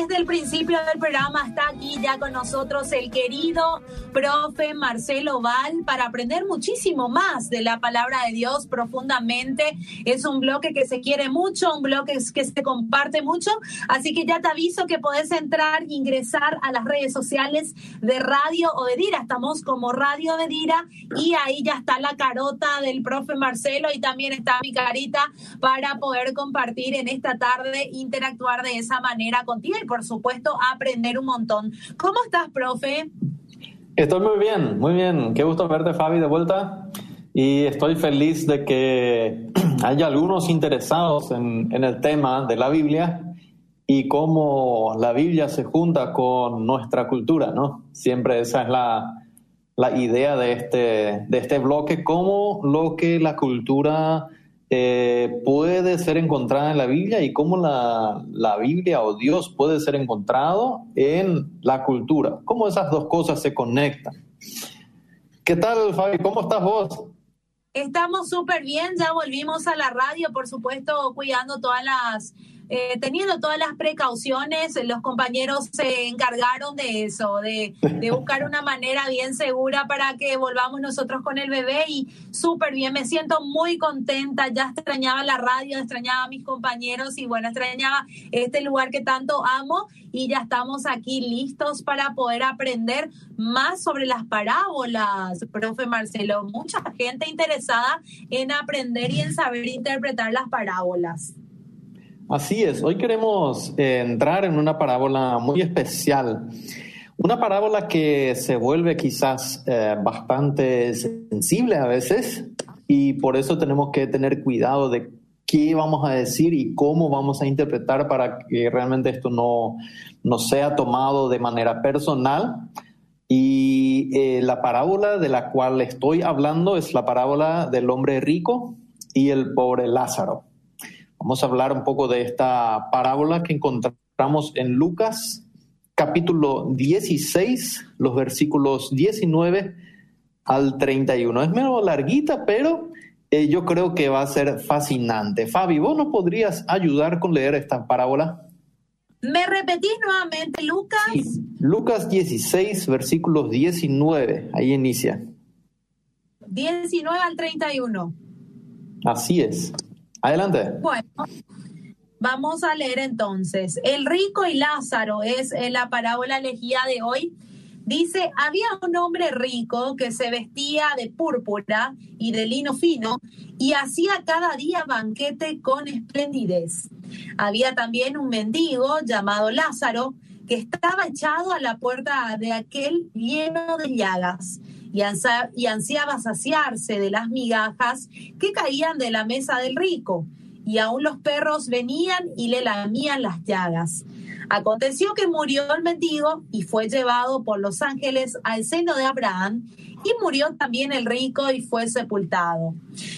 desde el principio del programa está aquí ya con nosotros el querido profe Marcelo Val para aprender muchísimo más de la palabra de Dios profundamente. Es un bloque que se quiere mucho, un bloque que se comparte mucho, así que ya te aviso que podés entrar, ingresar a las redes sociales de Radio o de Dira. Estamos como Radio de Dira y ahí ya está la carota del profe Marcelo y también está mi carita para poder compartir en esta tarde, interactuar de esa manera contigo por supuesto aprender un montón. ¿Cómo estás, profe? Estoy muy bien, muy bien. Qué gusto verte, Fabi, de vuelta. Y estoy feliz de que haya algunos interesados en, el tema de la Biblia y cómo la Biblia se junta con nuestra cultura, ¿no? Siempre esa es la, la idea de este, de este bloque, cómo lo que la cultura eh, puede ser encontrada en la Biblia y cómo la, la, Biblia o Dios puede ser encontrado en la cultura, cómo esas dos cosas se conectan. ¿Qué tal, Fabi? ¿Cómo estás vos? Estamos súper bien, ya volvimos a la radio, por supuesto, cuidando todas las eh, teniendo todas las precauciones, los compañeros se encargaron de eso, de, buscar una manera bien segura para que volvamos nosotros con el bebé y súper bien, me siento muy contenta, ya extrañaba la radio, extrañaba a mis compañeros y bueno, extrañaba este lugar que tanto amo y ya estamos aquí listos para poder aprender más sobre las parábolas, profe Marcelo. Mucha gente interesada en aprender y en saber interpretar las parábolas. Así es, hoy queremos eh, entrar en una parábola muy especial, una parábola que se vuelve quizás eh, bastante sensible a veces y por eso tenemos que tener cuidado de qué vamos a decir y cómo vamos a interpretar para que realmente esto no, no sea tomado de manera personal. Y eh, la parábola de la cual estoy hablando es la parábola del hombre rico y el pobre Lázaro. Vamos a hablar un poco de esta parábola que encontramos en Lucas capítulo 16, los versículos 19 al 31. Es menos larguita, pero eh, yo creo que va a ser fascinante. Fabi, ¿vos nos podrías ayudar con leer esta parábola? ¿Me repetís nuevamente, Lucas? Lucas 16, versículos 19, ahí inicia. 19 al 31. Así es. Adelante. Bueno, vamos a leer entonces. El rico y Lázaro es eh, la parábola elegida de hoy. Dice, había un hombre rico que se vestía de púrpura y de lino fino y hacía cada día banquete con esplendidez. Había también un mendigo llamado Lázaro que estaba echado a la puerta de aquel lleno de llagas y, ansiaba saciarse de las migajas que caían de la mesa del rico, y aún los perros venían y le lamían las llagas. Aconteció que murió el mendigo y fue llevado por los ángeles al seno de Abraham, y murió también el rico y fue sepultado.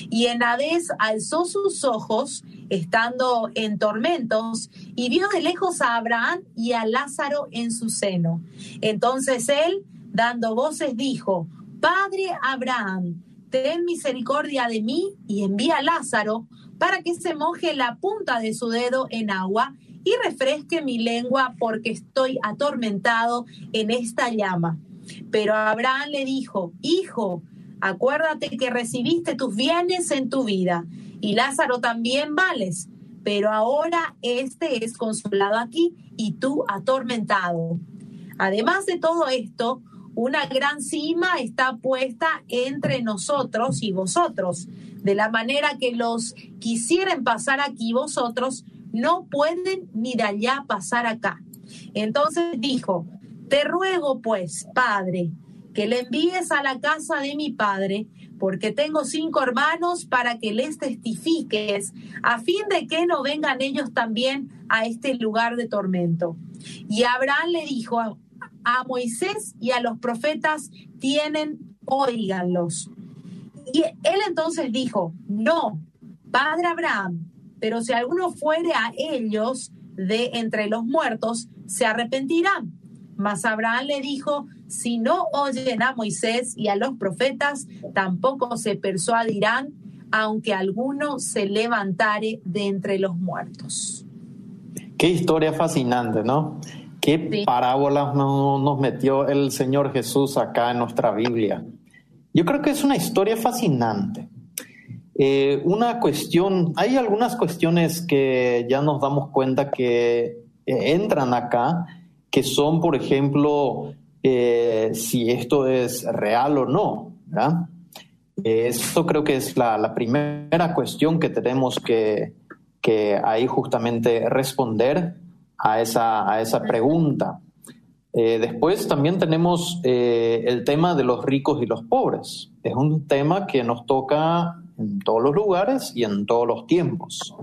Y en Hades alzó sus ojos, estando en tormentos, y vio de lejos a Abraham y a Lázaro en su seno. Entonces él, dando voces, dijo, Padre Abraham, ten misericordia de mí y envía a Lázaro para que se moje la punta de su dedo en agua y refresque mi lengua porque estoy atormentado en esta llama. Pero Abraham le dijo, Hijo, acuérdate que recibiste tus bienes en tu vida y Lázaro también vales, pero ahora este es consolado aquí y tú atormentado. Además de todo esto, una gran cima está puesta entre nosotros y vosotros, de la manera que los quisieren pasar aquí vosotros no pueden ni de allá pasar acá. Entonces dijo, te ruego pues, Padre, que le envíes a la casa de mi Padre, porque tengo cinco hermanos para que les testifiques, a fin de que no vengan ellos también a este lugar de tormento. Y Abraham le dijo, a Moisés y a los profetas tienen, oíganlos. Y él entonces dijo, no, Padre Abraham, pero si alguno fuere a ellos de entre los muertos, se arrepentirán. Mas Abraham le dijo, si no oyen a Moisés y a los profetas, tampoco se persuadirán, aunque alguno se levantare de entre los muertos. Qué historia fascinante, ¿no? Qué parábolas nos metió el Señor Jesús acá en nuestra Biblia. Yo creo que es una historia fascinante. Eh, una cuestión, hay algunas cuestiones que ya nos damos cuenta que eh, entran acá, que son, por ejemplo, eh, si esto es real o no. ¿verdad? Esto creo que es la, primera cuestión que tenemos que, que, ahí justamente responder a esa, a esa pregunta. después también tenemos el tema de los ricos y los pobres. Es un tema que nos toca en todos los lugares y en todos los tiempos.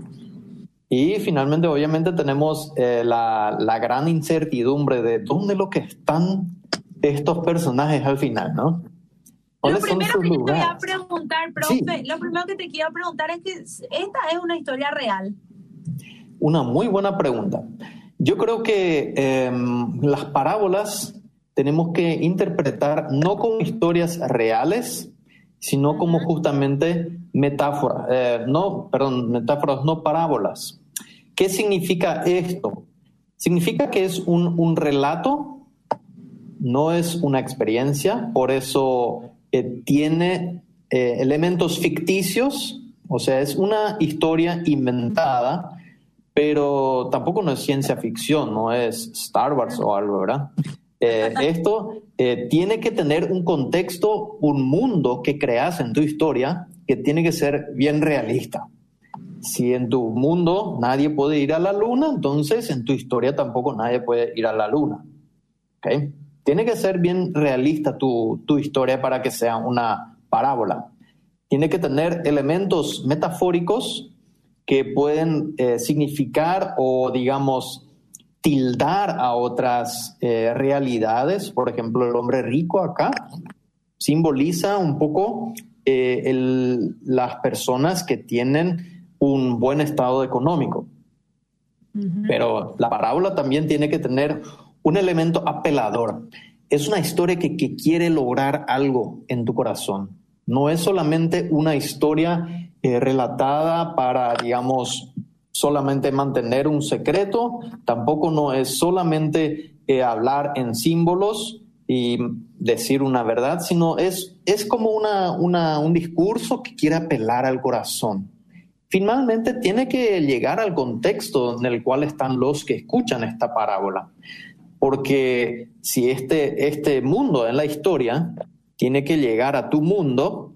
Y finalmente, obviamente, tenemos eh, la, la, gran incertidumbre de dónde lo que están estos personajes al final, ¿no? Lo primero que te voy a preguntar, profe, lo primero que te quiero preguntar es que esta es una historia real. Una muy buena pregunta. Yo creo que em, las parábolas tenemos que interpretar no como historias reales, sino como justamente metáforas, eh, no, perdón, metáforas, no parábolas. ¿Qué significa esto? Significa que es un, relato, no es una experiencia, por eso eh, tiene eh, elementos ficticios, o sea, es una historia inventada, pero tampoco no es ciencia ficción, no es Star Wars o algo, ¿verdad? Eh, esto eh, tiene que tener un contexto, un mundo que creas en tu historia que tiene que ser bien realista. Si en tu mundo nadie puede ir a la luna, entonces en tu historia tampoco nadie puede ir a la luna. ¿Okay? Tiene que ser bien realista tu, tu historia para que sea una parábola. Tiene que tener elementos metafóricos que pueden eh, significar o, digamos, tildar a otras eh, realidades. Por ejemplo, el hombre rico acá simboliza un poco eh, las personas que tienen un buen estado económico. Pero la parábola también tiene que tener un elemento apelador. Es una historia que, que quiere lograr algo en tu corazón. No es solamente una historia eh, relatada para, digamos, solamente mantener un secreto, tampoco no es solamente eh, hablar en símbolos y decir una verdad, sino es, es como una, un discurso que quiere apelar al corazón. Finalmente tiene que llegar al contexto en el cual están los que escuchan esta parábola, porque si este, este mundo en la historia tiene que llegar a tu mundo,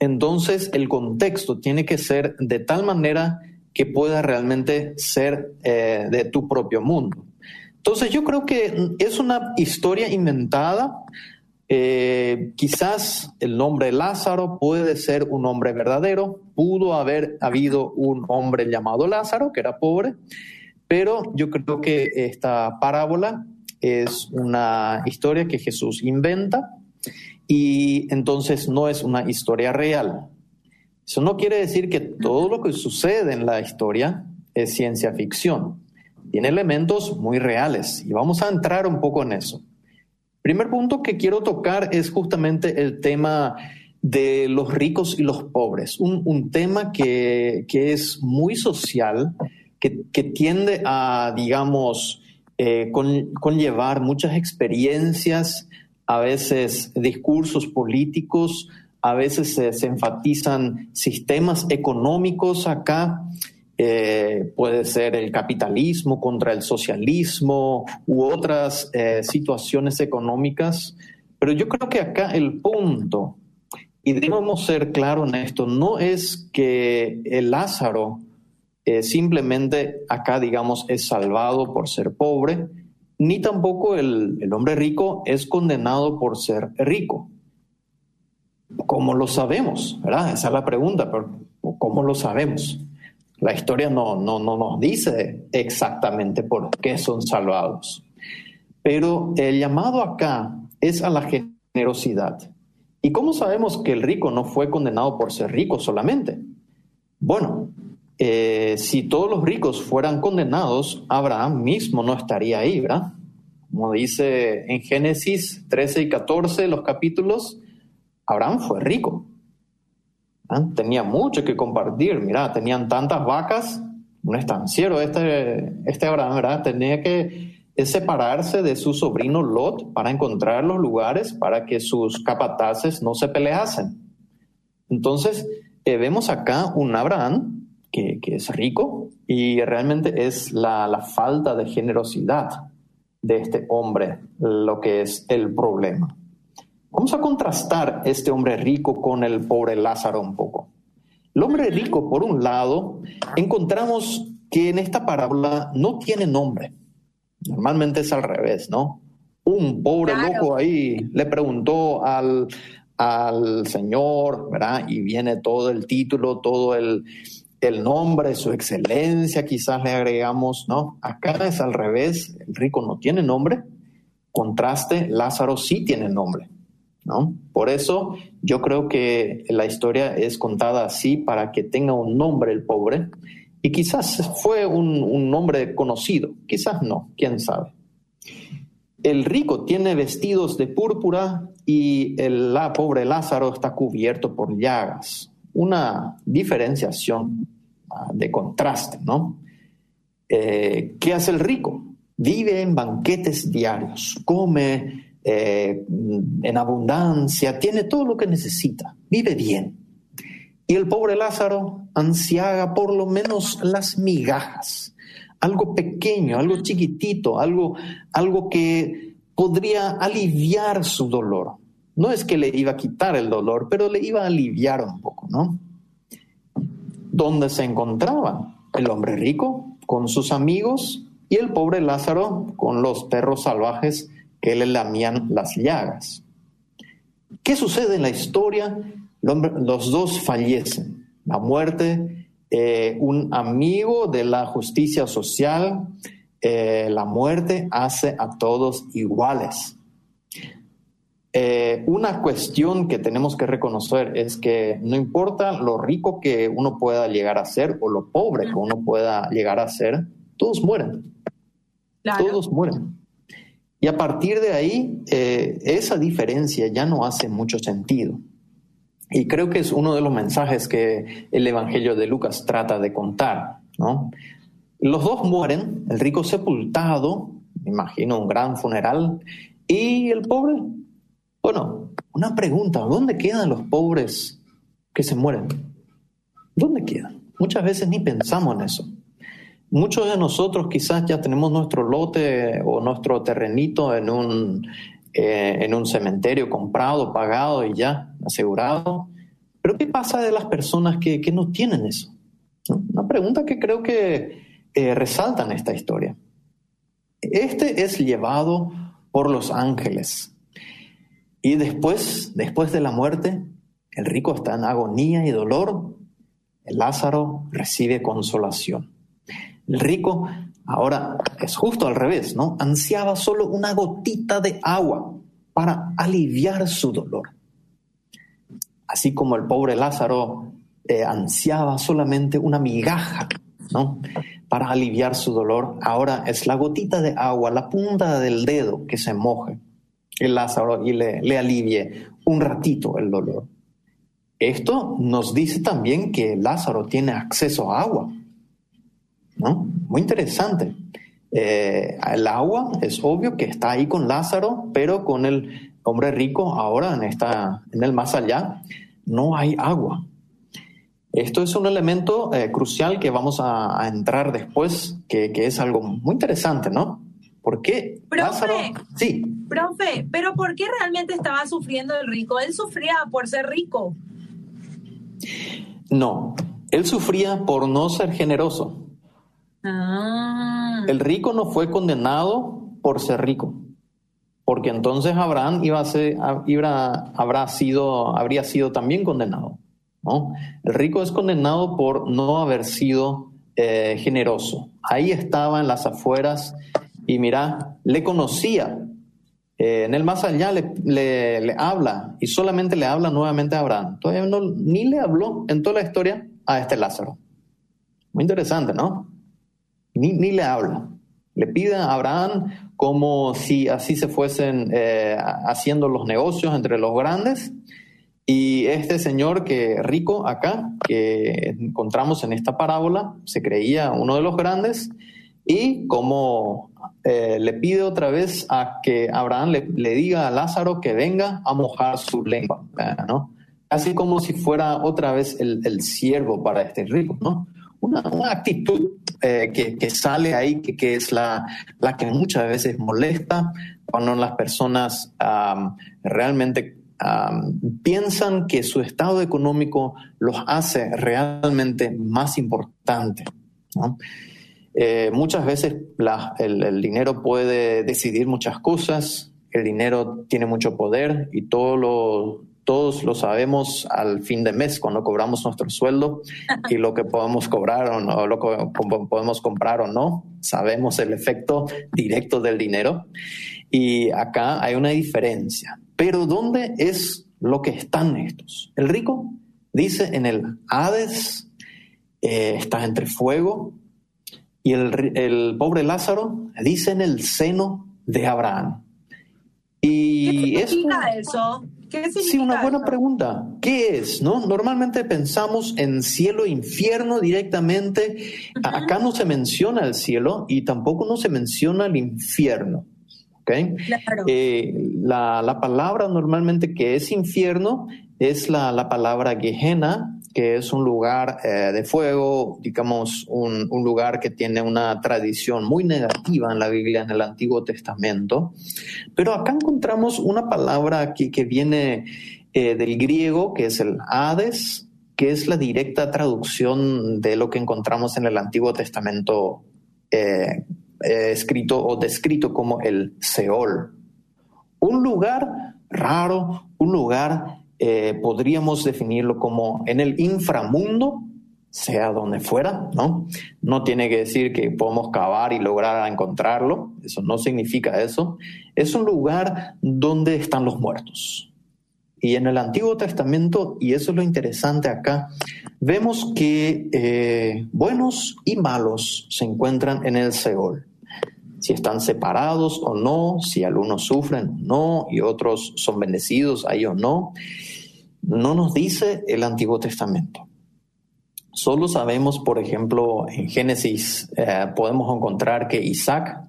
entonces el contexto tiene que ser de tal manera que pueda realmente ser eh, de tu propio mundo. Entonces yo creo que es una historia inventada. Eh, quizás el nombre Lázaro puede ser un hombre verdadero. Pudo haber habido un hombre llamado Lázaro que era pobre, pero yo creo que esta parábola es una historia que Jesús inventa y entonces no es una historia real. Eso no quiere decir que todo lo que sucede en la historia es ciencia ficción. Tiene elementos muy reales y vamos a entrar un poco en eso. Primer punto que quiero tocar es justamente el tema de los ricos y los pobres, un, tema que, es muy social, que, tiende a, digamos, eh, conllevar muchas experiencias, a veces discursos políticos, a veces se, enfatizan sistemas económicos acá, eh, puede ser el capitalismo contra el socialismo u otras eh, situaciones económicas, pero yo creo que acá el punto, y debemos ser claros en esto, no es que el Lázaro eh, simplemente acá, digamos, es salvado por ser pobre, ni tampoco el, el hombre rico es condenado por ser rico. ¿Cómo lo sabemos? Esa es la pregunta, pero ¿cómo lo sabemos? La historia no, no, no nos dice exactamente por qué son salvados. Pero el llamado acá es a la generosidad. ¿Y cómo sabemos que el rico no fue condenado por ser rico solamente? Bueno, eh, si todos los ricos fueran condenados, Abraham mismo no estaría ahí, ¿verdad? Como dice en Génesis 13 y 14, los capítulos, Abraham fue rico. ¿Ah? Tenía mucho que compartir. Mira, tenían tantas vacas, un estanciero, este, este Abraham, ¿verdad? Tenía que separarse de su sobrino Lot para encontrar los lugares para que sus capataces no se peleasen. Entonces, eh, vemos acá un Abraham que, es rico y realmente es la, la falta de generosidad de este hombre lo que es el problema. Vamos a contrastar este hombre rico con el pobre Lázaro un poco. El hombre rico, por un lado, encontramos que en esta parábola no tiene nombre. Normalmente es al revés, ¿no? Un pobre loco ahí le preguntó al, al Señor, ¿verdad? Y viene todo el título, todo el, el nombre, su excelencia, quizás le agregamos, ¿no? Acá es al revés, el rico no tiene nombre, contraste, Lázaro sí tiene nombre, ¿no? Por eso yo creo que la historia es contada así para que tenga un nombre el pobre, y quizás fue un, nombre conocido, quizás no, quién sabe. El rico tiene vestidos de púrpura y el la, pobre Lázaro está cubierto por llagas una diferenciación ah, de contraste, ¿no? Eh, ¿Qué hace el rico? Vive en banquetes diarios, come eh, en abundancia, tiene todo lo que necesita, vive bien. Y el pobre Lázaro ansiaga por lo menos las migajas, algo pequeño, algo chiquitito, algo, algo que podría aliviar su dolor. No es que le iba a quitar el dolor, pero le iba a aliviar un poco, ¿no? ¿Dónde se encontraban? El hombre rico con sus amigos y el pobre Lázaro con los perros salvajes que le lamían las llagas. ¿Qué sucede en la historia? Los dos fallecen. La muerte, eh, un amigo de la justicia social, eh, la muerte hace a todos iguales. Eh, una cuestión que tenemos que reconocer es que no importa lo rico que uno pueda llegar a ser o lo pobre que uno pueda llegar a ser, todos mueren. Todos mueren. Y a partir de ahí, eh, esa diferencia ya no hace mucho sentido. Y creo que es uno de los mensajes que el Evangelio de Lucas trata de contar. ¿no? Los dos mueren, el rico sepultado, me imagino un gran funeral, y el pobre bueno, una pregunta, ¿dónde quedan los pobres que se mueren? ¿Dónde quedan? Muchas veces ni pensamos en eso. Muchos de nosotros quizás ya tenemos nuestro lote o nuestro terrenito en un, eh, en un cementerio comprado, pagado y ya asegurado. Pero ¿qué pasa de las personas que, no tienen eso? Una pregunta que creo que eh, resalta en esta historia. Este es llevado por los ángeles y después, después de la muerte, el rico está en agonía y dolor, el Lázaro recibe consolación. El rico ahora es justo al revés, ¿no? Ansiaba solo una gotita de agua para aliviar su dolor. Así como el pobre Lázaro eh, ansiaba solamente una migaja, ¿no? Para aliviar su dolor, ahora es la gotita de agua, la punta del dedo que se moje el Lázaro y le, le alivie un ratito el dolor. Esto nos dice también que Lázaro tiene acceso a agua. ¿no? Muy interesante. Eh, el agua es obvio que está ahí con Lázaro, pero con el hombre rico ahora en, esta, en el más allá no hay agua. Esto es un elemento eh, crucial que vamos a, entrar después, que, que, es algo muy interesante, ¿no? ¿Por qué profe, Sí. Profe, pero ¿por qué realmente estaba sufriendo el rico? Él sufría por ser rico. No, él sufría por no ser generoso. Ah. El rico no fue condenado por ser rico, porque entonces Abraham iba a ser, habrá sido, habría sido también condenado. ¿no? El rico es condenado por no haber sido eh, generoso. Ahí estaba en las afueras y mira, le conocía. Eh, en el más allá le, le, habla y solamente le habla nuevamente a Abraham. Todavía no, ni le habló en toda la historia a este Lázaro. Muy interesante, ¿no? Ni, ni le habla. Le pide a Abraham como si así se fuesen eh, haciendo los negocios entre los grandes Y este señor que rico acá, que encontramos en esta parábola, se creía uno de los grandes y como eh, le pide otra vez a que Abraham le, diga a Lázaro que venga a mojar su lengua, ¿no? Así como si fuera otra vez el, el siervo para este rico, ¿no? Una, actitud eh, que, sale ahí, que, que es la, la, que muchas veces molesta cuando las personas realmente piensan que su estado económico los hace realmente más importantes. ¿no? Eh, muchas veces el, dinero puede decidir muchas cosas, el dinero tiene mucho poder y todo lo, todos lo sabemos al fin de mes cuando cobramos nuestro sueldo y lo que podemos cobrar o, no, lo que podemos comprar o no. Sabemos el efecto directo del dinero y acá hay una diferencia. Pero ¿dónde es lo que están estos? El rico dice en el Hades, eh, está entre fuego y el, pobre Lázaro dice en el seno de Abraham. Y ¿Qué significa eso? sí, una buena pregunta. ¿Qué es? ¿No? Normalmente pensamos en cielo e infierno directamente. Acá no se menciona el cielo y tampoco no se menciona el infierno. ¿okay? Eh, la, palabra normalmente que es infierno es la, la palabra Gehenna, que es un lugar eh, de fuego, digamos, un, lugar que tiene una tradición muy negativa en la Biblia, en el Antiguo Testamento. Pero acá encontramos una palabra que, que viene eh, del griego, que es el Hades, que es la directa traducción de lo que encontramos en el Antiguo Testamento eh, escrito o descrito como el Seol. Un lugar raro, un lugar eh, podríamos definirlo como en el inframundo, sea donde fuera, ¿no? No tiene que decir que podemos cavar y lograr encontrarlo, eso no significa eso. Es un lugar donde están los muertos. Y en el Antiguo Testamento, y eso es lo interesante acá, vemos que eh, buenos y malos se encuentran en el Seol. Si están separados o no, si algunos sufren o no, y otros son bendecidos ahí o no no nos dice el Antiguo Testamento. Solo sabemos, por ejemplo, en Génesis eh, podemos encontrar que Isaac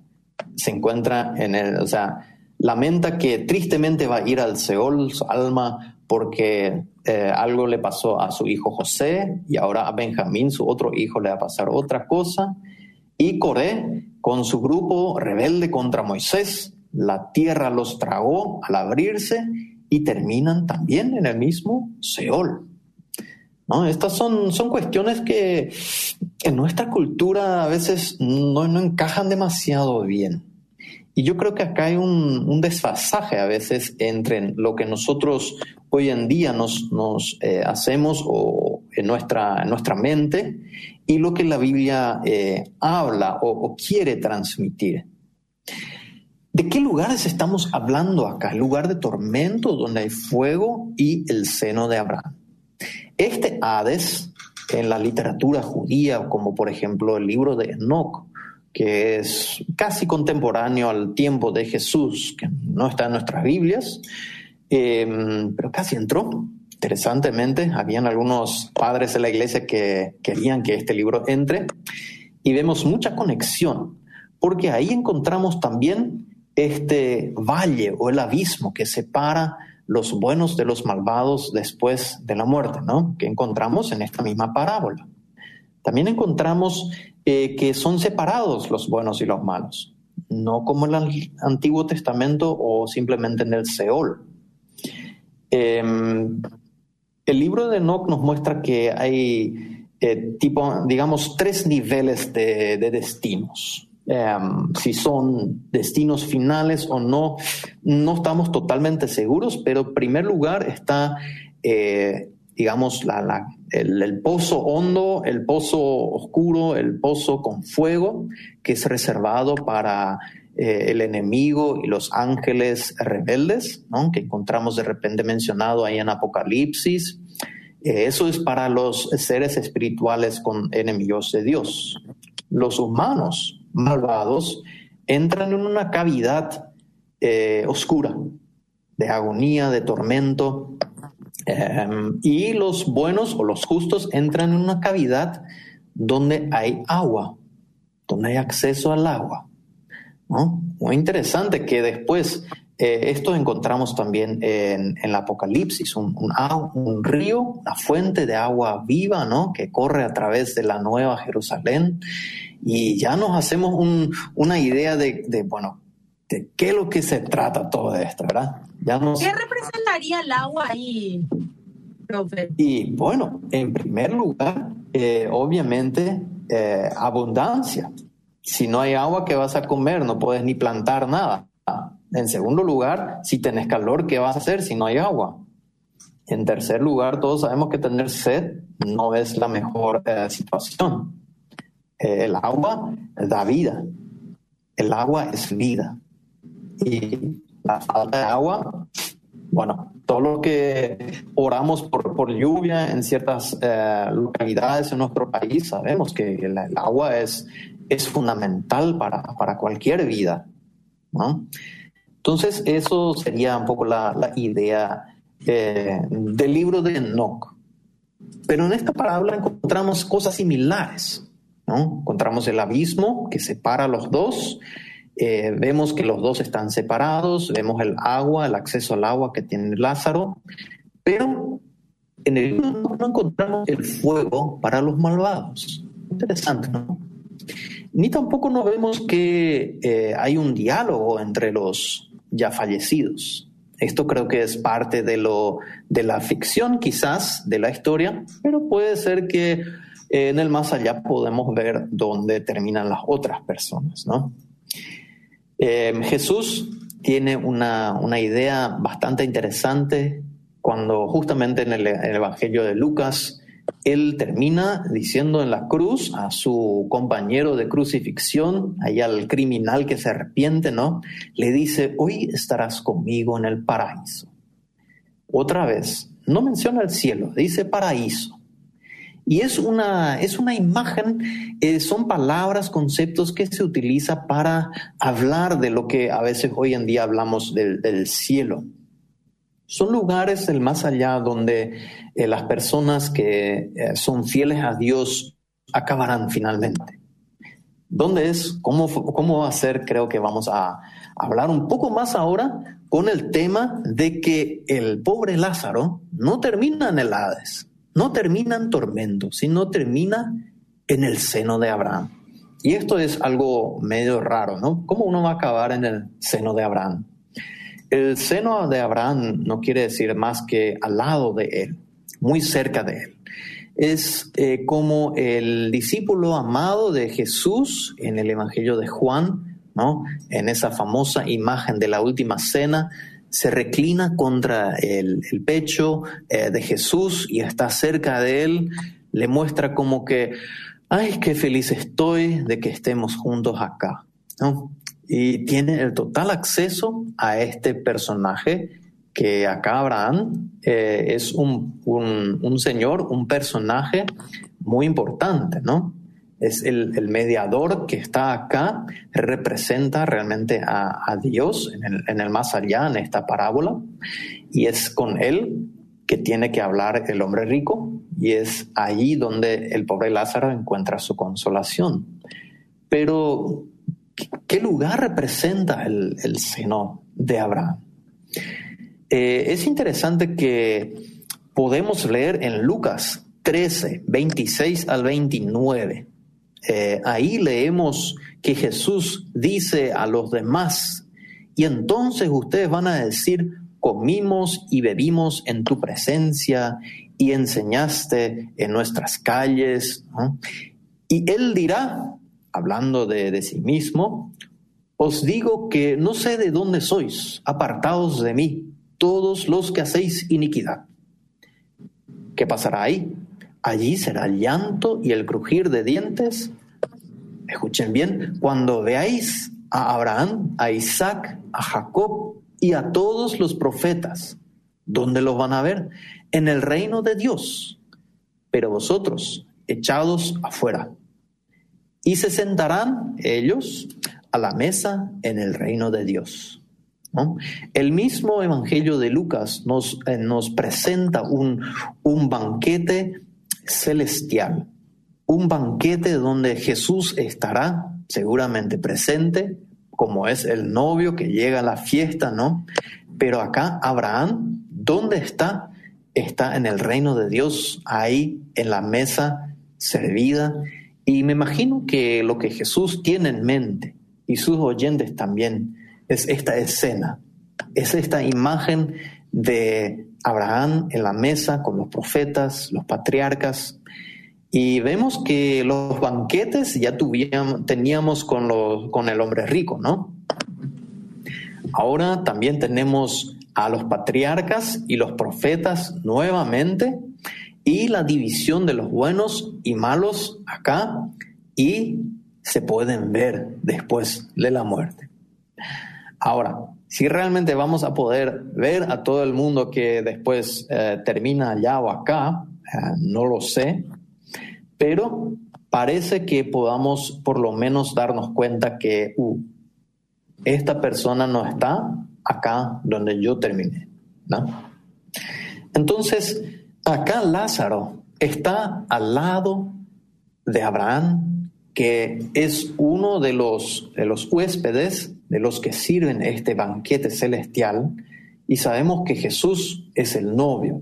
se encuentra en el, o sea, lamenta que tristemente va a ir al Seol, su alma, porque eh, algo le pasó a su hijo José y ahora a Benjamín, su otro hijo, le va a pasar otra cosa. Y Coré, con su grupo rebelde contra Moisés, la tierra los tragó al abrirse y terminan también en el mismo Seol. ¿No? Estas son, son cuestiones que en nuestra cultura a veces no, encajan demasiado bien. Y yo creo que acá hay un, desfasaje a veces entre lo que nosotros hoy en día nos, nos eh, hacemos o en nuestra, nuestra mente y lo que la Biblia eh, habla o, quiere transmitir. ¿De qué lugares estamos hablando acá? El lugar de tormento donde hay fuego y el seno de Abraham. Este Hades, en la literatura judía, como por ejemplo el libro de Enoch, que es casi contemporáneo al tiempo de Jesús, que no está en nuestras Biblias, em, pero casi entró. Interesantemente, habían algunos padres de la iglesia que querían que este libro entre y vemos mucha conexión, porque ahí encontramos también este valle o el abismo que separa los buenos de los malvados después de la muerte, ¿no? Que encontramos en esta misma parábola. También encontramos eh, que son separados los buenos y los malos, no como en el Antiguo Testamento o simplemente en el Seol. Em, el libro de Enoch nos muestra que hay, eh, tipo, digamos, tres niveles de destinos. Em, si son destinos finales o no, no estamos totalmente seguros, pero en primer lugar está, eh, digamos, el, pozo hondo, el pozo oscuro, el pozo con fuego, que es reservado para eh, el enemigo y los ángeles rebeldes, que encontramos de repente mencionado ahí en Apocalipsis. Eh, eso es para los seres espirituales con enemigos de Dios. Los humanos malvados entran en una cavidad eh, oscura de agonía, de tormento, Em, y los buenos o los justos entran en una cavidad donde hay agua, donde hay acceso al agua. Muy interesante que después eh, esto encontramos también en, el Apocalipsis, un, un, río, una fuente de agua viva, ¿no? Que corre a través de la Nueva Jerusalén. Y ya nos hacemos una idea de, bueno, de qué es lo que se trata todo esto, ¿verdad? Ya ¿Qué representaría el agua ahí, profe? Y bueno, en primer lugar, eh, obviamente, eh, abundancia. Si no hay agua, ¿qué vas a comer? No puedes ni plantar nada. En segundo lugar, si tenés calor, ¿qué vas a hacer si no hay agua? En tercer lugar, todos sabemos que tener sed no es la mejor eh, situación. Eh, el agua da vida. El agua es vida. Y la falta de agua, bueno, todo lo que oramos por, por lluvia en ciertas eh, localidades en nuestro país, sabemos que el, agua es, es fundamental para, para cualquier vida. ¿no? Entonces, eso sería un poco la, idea eh, del libro de Enoch. Pero en esta parábola encontramos cosas similares. ¿no? Encontramos el abismo que separa a los dos. Eh, vemos que los dos están separados. Vemos el agua, el acceso al agua que tiene Lázaro. Pero en el libro no encontramos el fuego para los malvados. Interesante, ¿no? Ni tampoco nos vemos que eh, hay un diálogo entre los, ya fallecidos. Esto creo que es parte de, lo, de la ficción quizás de la historia, pero puede ser que en el más allá podemos ver dónde terminan las otras personas. ¿no? Eh, Jesús tiene una, una, idea bastante interesante cuando justamente en el Evangelio de Lucas él termina diciendo en la cruz a su compañero de crucifixión, allá al criminal que se arrepiente, ¿no? Le dice, hoy estarás conmigo en el paraíso. Otra vez, no menciona el cielo, dice paraíso. Y es una, es una imagen, eh, son palabras, conceptos que se utiliza para hablar de lo que a veces hoy en día hablamos del, del cielo. Son lugares del más allá donde eh, las personas que eh, son fieles a Dios acabarán finalmente. ¿Dónde es? ¿Cómo, ¿Cómo va a ser? Creo que vamos a hablar un poco más ahora con el tema de que el pobre Lázaro no termina en el Hades, no termina en tormento, sino termina en el seno de Abraham. Y esto es algo medio raro, ¿no? ¿Cómo uno va a acabar en el seno de Abraham? El seno de Abraham no quiere decir más que al lado de él, muy cerca de él. Es eh, como el discípulo amado de Jesús en el Evangelio de Juan, ¿no? En esa famosa imagen de la última cena, se reclina contra el, pecho eh, de Jesús y está cerca de él, le muestra como que, ay, qué feliz estoy de que estemos juntos acá. ¿no? Y tiene el total acceso a este personaje que acá Abraham eh, es un, un, señor, un personaje muy importante, ¿no? Es el, el mediador que está acá, representa realmente a, Dios en el, más allá, en esta parábola, y es con él que tiene que hablar el hombre rico, y es allí donde el pobre Lázaro encuentra su consolación. Pero ¿Qué lugar representa el, seno de Abraham? Eh, es interesante que podemos leer en Lucas 13, 26 al 29. Eh, ahí leemos que Jesús dice a los demás, y entonces ustedes van a decir, comimos y bebimos en tu presencia y enseñaste en nuestras calles. Y él dirá, hablando de, sí mismo, os digo que no sé de dónde sois, apartados de mí, todos los que hacéis iniquidad. ¿Qué pasará ahí? Allí será el llanto y el crujir de dientes. Escuchen bien, cuando veáis a Abraham, a Isaac, a Jacob y a todos los profetas, ¿dónde los van a ver? En el reino de Dios. Pero vosotros, echados afuera y se sentarán ellos a la mesa en el reino de Dios. El mismo Evangelio de Lucas nos, eh, nos presenta un, un banquete celestial, un banquete donde Jesús estará seguramente presente, como es el novio que llega a la fiesta, ¿no? Pero acá Abraham, ¿dónde está? Está en el reino de Dios, ahí en la mesa servida. Y me imagino que lo que Jesús tiene en mente, y sus oyentes también, es esta escena, es esta imagen de Abraham en la mesa con los profetas, los patriarcas, y vemos que los banquetes ya teníamos con, con el hombre rico, ¿no? Ahora también tenemos a los patriarcas y los profetas nuevamente y la división de los buenos y malos acá y se pueden ver después de la muerte. Ahora, si realmente vamos a poder ver a todo el mundo que después eh, termina allá o acá, eh, no lo sé, pero parece que podamos por lo menos darnos cuenta que uh, esta persona no está acá donde yo terminé. ¿no? Entonces, acá Lázaro está al lado de Abraham, que es uno de los, de los huéspedes, de los que sirven este banquete celestial, y sabemos que Jesús es el novio.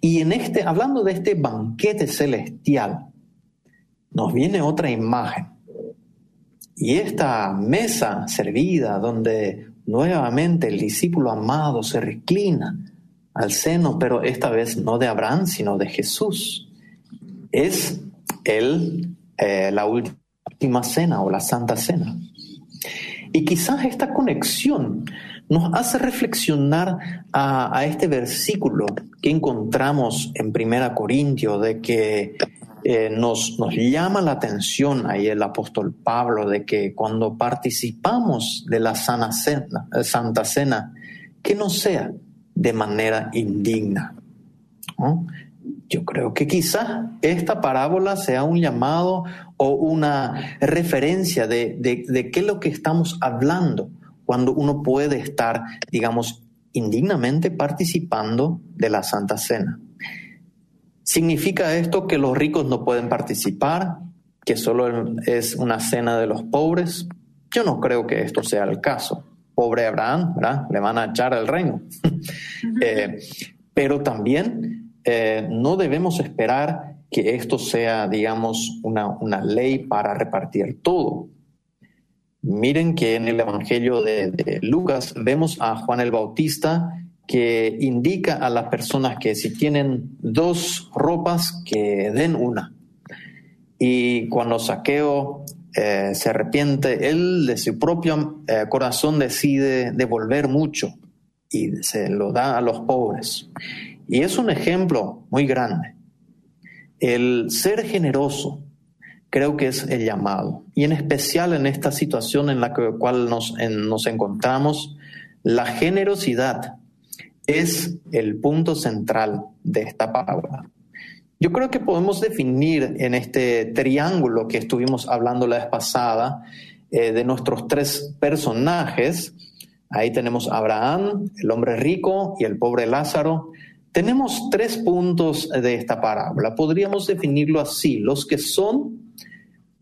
Y en este, hablando de este banquete celestial, nos viene otra imagen. Y esta mesa servida donde nuevamente el discípulo amado se reclina al seno, pero esta vez no de Abraham, sino de Jesús, es el, eh, la última cena o la santa cena. Y quizás esta conexión nos hace reflexionar a, este versículo que encontramos en Primera Corintios, de que eh, nos, nos llama la atención ahí el apóstol Pablo, de que cuando participamos de la cena, eh, Santa Cena, que no sea de manera indigna. Yo creo que quizás esta parábola sea un llamado o una referencia de, de, de qué es lo que estamos hablando cuando uno puede estar, digamos, indignamente participando de la Santa Cena. ¿Significa esto que los ricos no pueden participar? ¿Que solo es una cena de los pobres? Yo no creo que esto sea el caso. Pobre Abraham, ¿verdad? Le van a echar el reino. Eh, pero también eh, no debemos esperar que esto sea, digamos, una, una ley para repartir todo. Miren que en el Evangelio de, Lucas vemos a Juan el Bautista que indica a las personas que si tienen dos ropas, que den una. Y cuando Saqueo eh, se arrepiente, él de su propio eh, corazón decide devolver mucho y se lo da a los pobres. Y es un ejemplo muy grande. El ser generoso, creo que es el llamado. Y en especial en esta situación en la cual nos, nos encontramos, la generosidad es el punto central de esta palabra. Yo creo que podemos definir en este triángulo que estuvimos hablando la vez pasada eh, de nuestros tres personajes, ahí tenemos a Abraham, el hombre rico y el pobre Lázaro, tenemos tres puntos de esta parábola. Podríamos definirlo así, los que son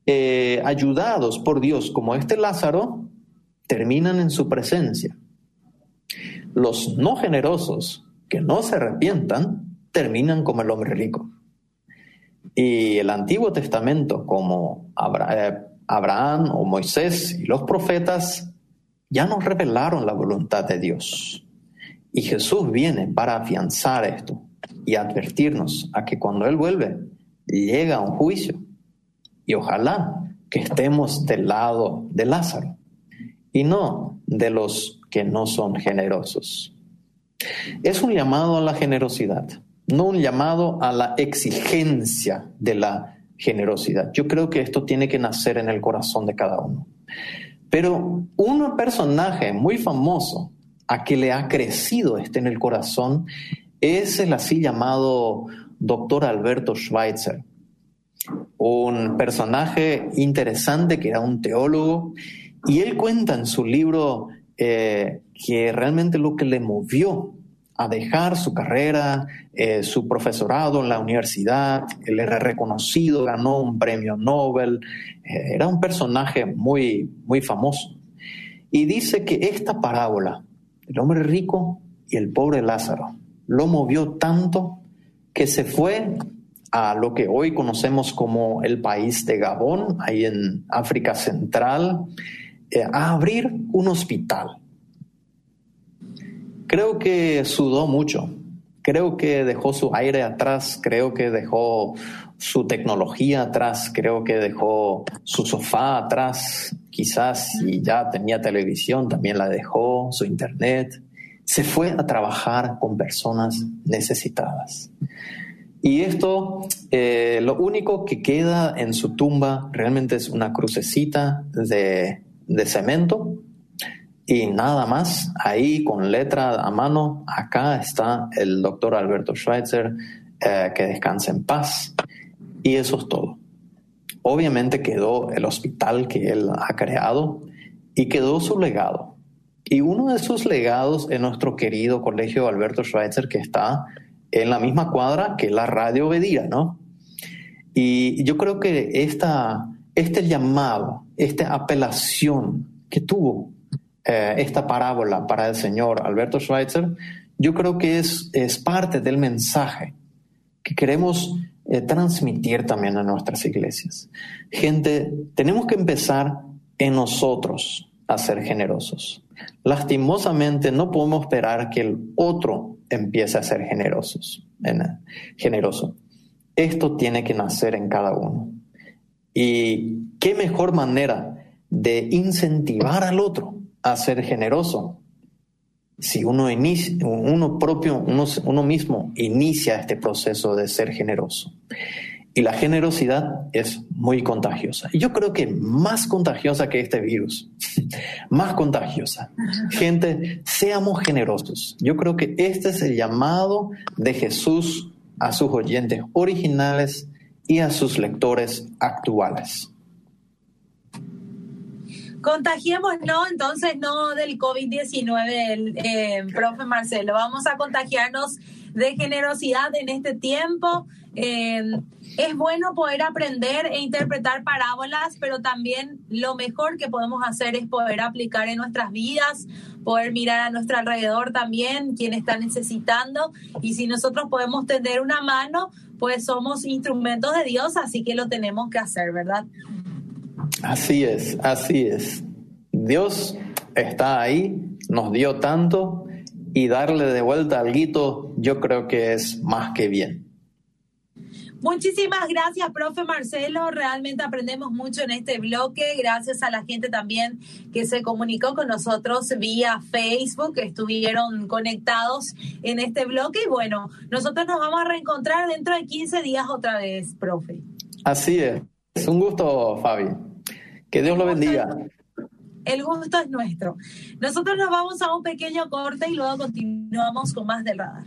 eh, ayudados por Dios, como este Lázaro, terminan en su presencia. Los no generosos, que no se arrepientan, terminan como el hombre rico. Y el Antiguo Testamento, como eh, Abraham o Moisés y los profetas, ya nos revelaron la voluntad de Dios. Y Jesús viene para afianzar esto y advertirnos a que cuando Él vuelve, llega un juicio y ojalá que estemos del lado de Lázaro y no de los que no son generosos. Es un llamado a la generosidad, no un llamado a la exigencia de la generosidad. Yo creo que esto tiene que nacer en el corazón de cada uno. Pero un personaje muy famoso a que le ha crecido este en el corazón es el así llamado doctor Alberto Schweitzer un personaje interesante que era un teólogo, y él cuenta en su libro eh, que realmente lo que le movió a dejar su carrera, eh, su profesorado en la universidad, él era reconocido, ganó un premio Nobel, eh, era un personaje muy, muy famoso. Y dice que esta parábola, el hombre rico y el pobre Lázaro, lo movió tanto que se fue a lo que hoy conocemos como el país de Gabón, ahí en África Central, eh, a abrir un hospital creo que sudó mucho. Creo que dejó su aire atrás, creo que dejó su tecnología atrás, creo que dejó su sofá atrás, quizás si ya tenía televisión también la dejó, su internet. Se fue a trabajar con personas necesitadas. Y esto, eh, lo único que queda en su tumba realmente es una crucecita de, de cemento y nada más, ahí con letra a mano, acá está el doctor Alberto Schweitzer, eh, que descanse en paz. Y eso es todo. Obviamente quedó el hospital que él ha creado y quedó su legado. Y uno de sus legados es nuestro querido colegio Alberto Schweitzer, que está en la misma cuadra que la radio Bedía, ¿no? Y yo creo que esta, este llamado, esta apelación que tuvo eh, esta parábola para el señor Alberto Schweitzer, yo creo que es, parte del mensaje que queremos eh, transmitir también a nuestras iglesias. Gente, tenemos que empezar en nosotros a ser generosos. Lastimosamente no podemos esperar que el otro empiece a ser generosos, generoso. Esto tiene que nacer en cada uno. Y qué mejor manera de incentivar al otro a ser generoso. Si uno, inicia, uno propio, uno, mismo inicia este proceso de ser generoso. Y la generosidad es muy contagiosa. Y yo creo que más contagiosa que este virus. más contagiosa. Gente, seamos generosos. Yo creo que este es el llamado de Jesús a sus oyentes originales y a sus lectores actuales. Contagiémonos entonces no del COVID-19, eh, profe Marcelo, vamos a contagiarnos de generosidad en este tiempo. Eh, es bueno poder aprender e interpretar parábolas, pero también lo mejor que podemos hacer es poder aplicar en nuestras vidas, poder mirar a nuestro alrededor también quién está necesitando y si nosotros podemos tener una mano, pues somos instrumentos de Dios, así que lo tenemos que hacer, ¿verdad? Así es, así es. Dios está ahí, nos dio tanto y darle de vuelta algo yo creo que es más que bien. Muchísimas gracias, profe Marcelo. Realmente aprendemos mucho en este bloque. Gracias a la gente también que se comunicó con nosotros vía Facebook, que estuvieron conectados en este bloque. Y bueno, nosotros nos vamos a reencontrar dentro de 15 días otra vez, profe. Así es. Es un gusto, Fabi. Que Dios lo bendiga. El gusto es nuestro. Nosotros nos vamos a un pequeño corte y luego continuamos con más del radar.